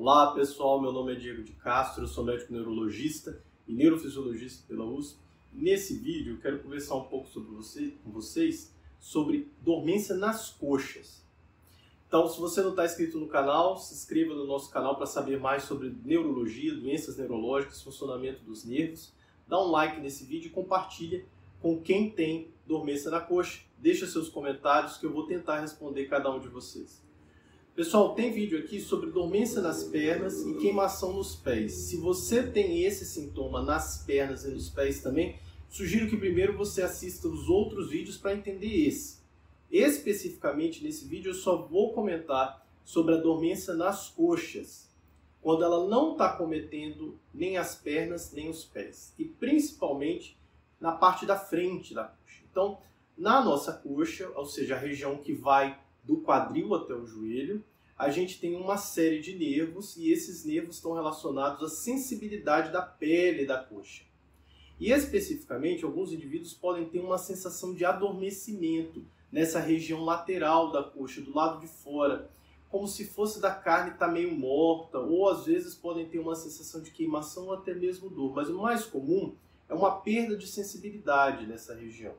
Olá pessoal, meu nome é Diego de Castro, sou médico neurologista e neurofisiologista pela USP. Nesse vídeo eu quero conversar um pouco sobre você, com vocês sobre dormência nas coxas. Então, se você não está inscrito no canal, se inscreva no nosso canal para saber mais sobre neurologia, doenças neurológicas, funcionamento dos nervos. Dá um like nesse vídeo e compartilha com quem tem dormência na coxa. Deixa seus comentários que eu vou tentar responder cada um de vocês. Pessoal, tem vídeo aqui sobre dormência nas pernas e queimação nos pés. Se você tem esse sintoma nas pernas e nos pés também, sugiro que primeiro você assista os outros vídeos para entender esse. Especificamente nesse vídeo eu só vou comentar sobre a dormência nas coxas, quando ela não está cometendo nem as pernas nem os pés, e principalmente na parte da frente da coxa. Então, na nossa coxa, ou seja, a região que vai do quadril até o joelho, a gente tem uma série de nervos e esses nervos estão relacionados à sensibilidade da pele da coxa. E especificamente, alguns indivíduos podem ter uma sensação de adormecimento nessa região lateral da coxa, do lado de fora, como se fosse da carne estar tá meio morta, ou às vezes podem ter uma sensação de queimação ou até mesmo dor. Mas o mais comum é uma perda de sensibilidade nessa região.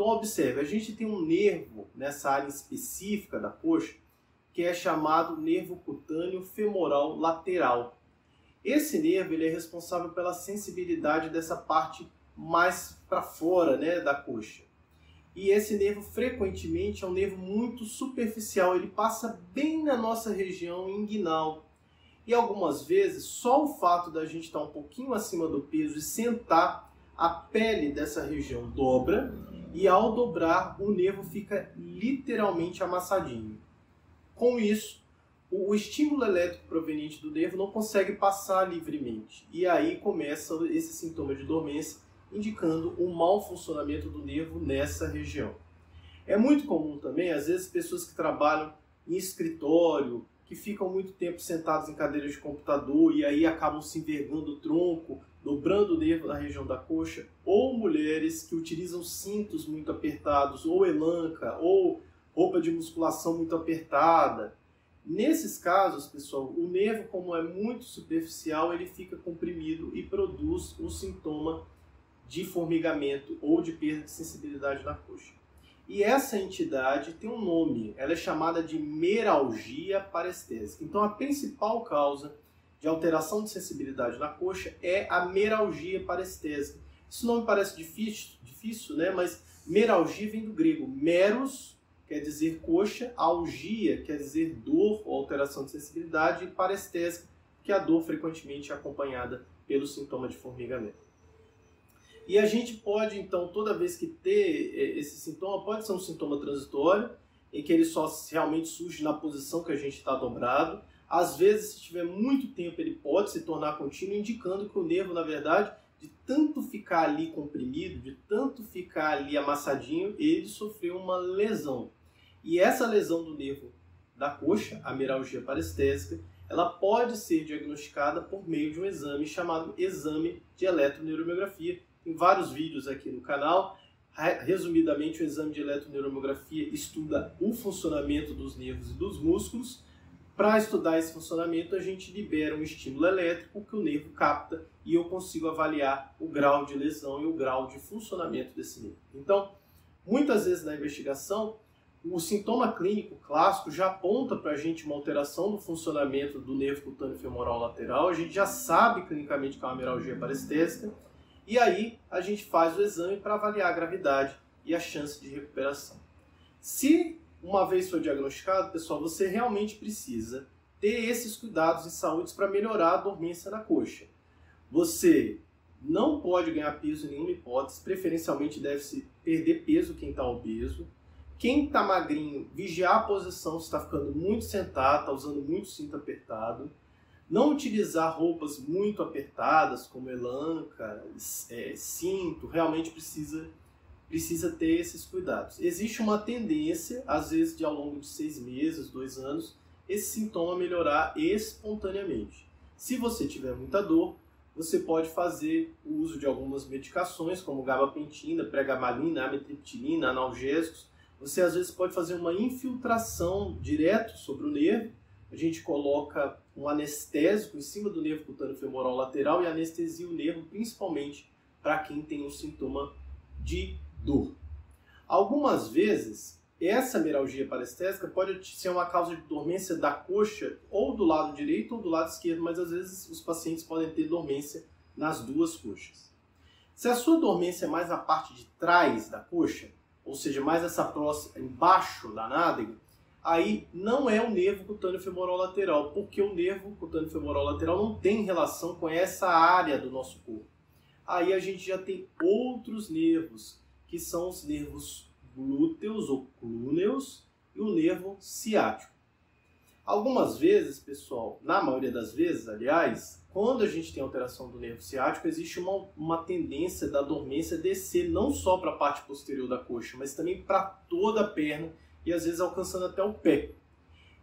Então observe, a gente tem um nervo nessa área específica da coxa que é chamado nervo cutâneo femoral lateral. Esse nervo ele é responsável pela sensibilidade dessa parte mais para fora né, da coxa. E esse nervo frequentemente é um nervo muito superficial, ele passa bem na nossa região inguinal. E algumas vezes, só o fato da gente estar um pouquinho acima do peso e sentar, a pele dessa região dobra e ao dobrar o nervo fica literalmente amassadinho. Com isso, o estímulo elétrico proveniente do nervo não consegue passar livremente e aí começa esse sintoma de dormência, indicando um mau funcionamento do nervo nessa região. É muito comum também, às vezes, pessoas que trabalham em escritório, que ficam muito tempo sentados em cadeiras de computador e aí acabam se envergando o tronco dobrando o nervo na região da coxa, ou mulheres que utilizam cintos muito apertados, ou elanca, ou roupa de musculação muito apertada. Nesses casos, pessoal, o nervo, como é muito superficial, ele fica comprimido e produz um sintoma de formigamento ou de perda de sensibilidade na coxa. E essa entidade tem um nome, ela é chamada de meralgia parestésica. Então, a principal causa de alteração de sensibilidade na coxa é a meralgia parestésica. Isso não me parece difícil, difícil, né? Mas meralgia vem do grego. Meros quer dizer coxa, algia quer dizer dor ou alteração de sensibilidade, e parestésica, que é a dor frequentemente acompanhada pelo sintoma de formigamento. E a gente pode, então, toda vez que ter é, esse sintoma, pode ser um sintoma transitório, em que ele só realmente surge na posição que a gente está dobrado, às vezes, se tiver muito tempo, ele pode se tornar contínuo, indicando que o nervo, na verdade, de tanto ficar ali comprimido, de tanto ficar ali amassadinho, ele sofreu uma lesão. E essa lesão do nervo da coxa, a meralgia parestésica, ela pode ser diagnosticada por meio de um exame chamado exame de eletroneuromiografia. Tem vários vídeos aqui no canal. Resumidamente, o exame de eletroneuromiografia estuda o funcionamento dos nervos e dos músculos para estudar esse funcionamento, a gente libera um estímulo elétrico que o nervo capta e eu consigo avaliar o grau de lesão e o grau de funcionamento desse nervo. Então, muitas vezes na investigação, o sintoma clínico clássico já aponta para a gente uma alteração do funcionamento do nervo cutâneo femoral lateral, a gente já sabe clinicamente que é uma meralgia parestésica, e aí a gente faz o exame para avaliar a gravidade e a chance de recuperação. Se uma vez foi diagnosticado, pessoal, você realmente precisa ter esses cuidados de saúde para melhorar a dormência na coxa. Você não pode ganhar peso em nenhuma hipótese, preferencialmente deve-se perder peso quem está obeso. Quem está magrinho, vigiar a posição, se está ficando muito sentado, está usando muito cinto apertado. Não utilizar roupas muito apertadas, como elanca, é, cinto, realmente precisa precisa ter esses cuidados. Existe uma tendência, às vezes de ao longo de seis meses, dois anos, esse sintoma melhorar espontaneamente. Se você tiver muita dor, você pode fazer o uso de algumas medicações, como gabapentina, pregabalina, amitriptilina, analgésicos. Você às vezes pode fazer uma infiltração direto sobre o nervo, a gente coloca um anestésico em cima do nervo cutâneo femoral lateral e anestesia o nervo, principalmente para quem tem um sintoma de dor. Algumas vezes, essa meralgia parestésica pode ser uma causa de dormência da coxa ou do lado direito ou do lado esquerdo, mas às vezes os pacientes podem ter dormência nas duas coxas. Se a sua dormência é mais na parte de trás da coxa, ou seja, mais essa próxima, embaixo da nádega, aí não é o nervo cutâneo femoral lateral, porque o nervo cutâneo femoral lateral não tem relação com essa área do nosso corpo. Aí a gente já tem outros nervos, que são os nervos glúteos ou clúneos e o nervo ciático. Algumas vezes, pessoal, na maioria das vezes, aliás, quando a gente tem alteração do nervo ciático, existe uma, uma tendência da dormência descer não só para a parte posterior da coxa, mas também para toda a perna e às vezes alcançando até o pé.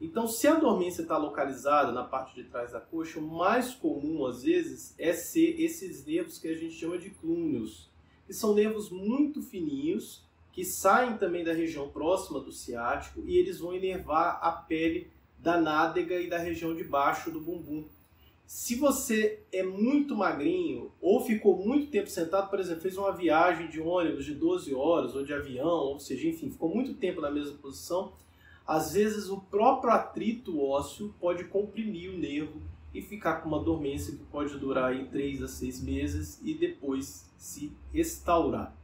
Então, se a dormência está localizada na parte de trás da coxa, o mais comum às vezes é ser esses nervos que a gente chama de clúneos, que são nervos muito fininhos que saem também da região próxima do ciático e eles vão inervar a pele da nádega e da região de baixo do bumbum. Se você é muito magrinho ou ficou muito tempo sentado, por exemplo, fez uma viagem de ônibus de 12 horas ou de avião, ou seja, enfim, ficou muito tempo na mesma posição, às vezes o próprio atrito ósseo pode comprimir o nervo e ficar com uma dormência que pode durar aí 3 a 6 meses e depois se restaurar.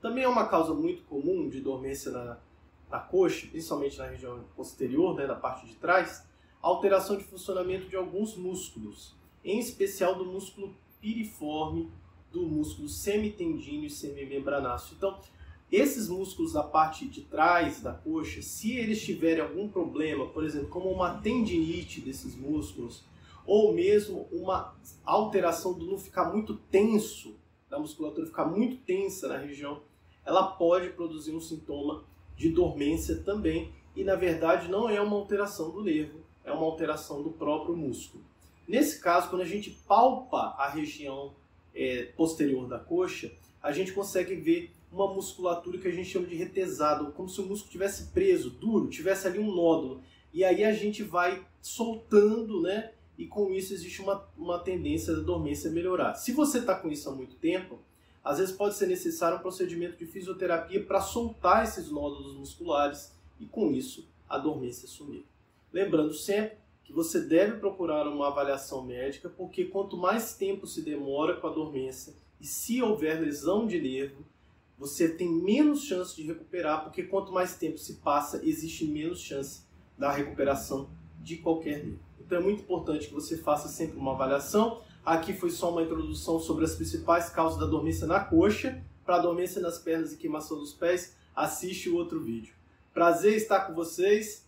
Também é uma causa muito comum de dormência na, na coxa, principalmente na região posterior, né, na parte de trás, alteração de funcionamento de alguns músculos, em especial do músculo piriforme, do músculo semitendíneo e semimembranáceo. Então, esses músculos da parte de trás da coxa, se eles tiverem algum problema, por exemplo, como uma tendinite desses músculos, ou mesmo uma alteração do não ficar muito tenso, da musculatura ficar muito tensa na região, ela pode produzir um sintoma de dormência também, e na verdade não é uma alteração do nervo, é uma alteração do próprio músculo. Nesse caso, quando a gente palpa a região é, posterior da coxa, a gente consegue ver uma musculatura que a gente chama de retesado, como se o músculo tivesse preso, duro, tivesse ali um nódulo. E aí a gente vai soltando, né? E com isso existe uma, uma tendência da dormência melhorar. Se você está com isso há muito tempo, às vezes pode ser necessário um procedimento de fisioterapia para soltar esses nódulos musculares e com isso a dormência sumir. Lembrando sempre que você deve procurar uma avaliação médica, porque quanto mais tempo se demora com a dormência e se houver lesão de nervo, você tem menos chance de recuperar, porque quanto mais tempo se passa, existe menos chance da recuperação de qualquer nervo. Então é muito importante que você faça sempre uma avaliação. Aqui foi só uma introdução sobre as principais causas da dormência na coxa. Para dormência nas pernas e queimação dos pés, assiste o outro vídeo. Prazer estar com vocês